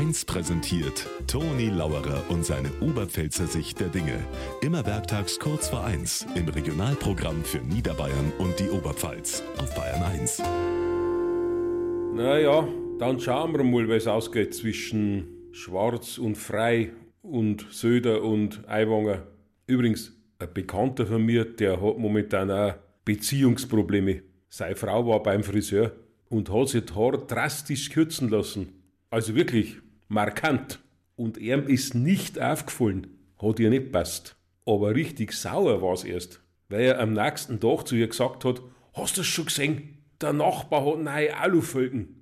1 präsentiert Toni Lauerer und seine Oberpfälzer Sicht der Dinge. Immer werktags kurz vor 1 im Regionalprogramm für Niederbayern und die Oberpfalz auf Bayern 1. Naja, dann schauen wir mal, es ausgeht zwischen Schwarz und Frei und Söder und Aiwanger. Übrigens, ein Bekannter von mir, der hat momentan auch Beziehungsprobleme. Seine Frau war beim Friseur und hat sich die Haare drastisch kürzen lassen. Also wirklich markant. Und ihm ist nicht aufgefallen, hat ihr nicht passt. Aber richtig sauer war es erst, weil er am nächsten Tag zu ihr gesagt hat, hast du das schon gesehen? Der Nachbar hat neue Alufelgen.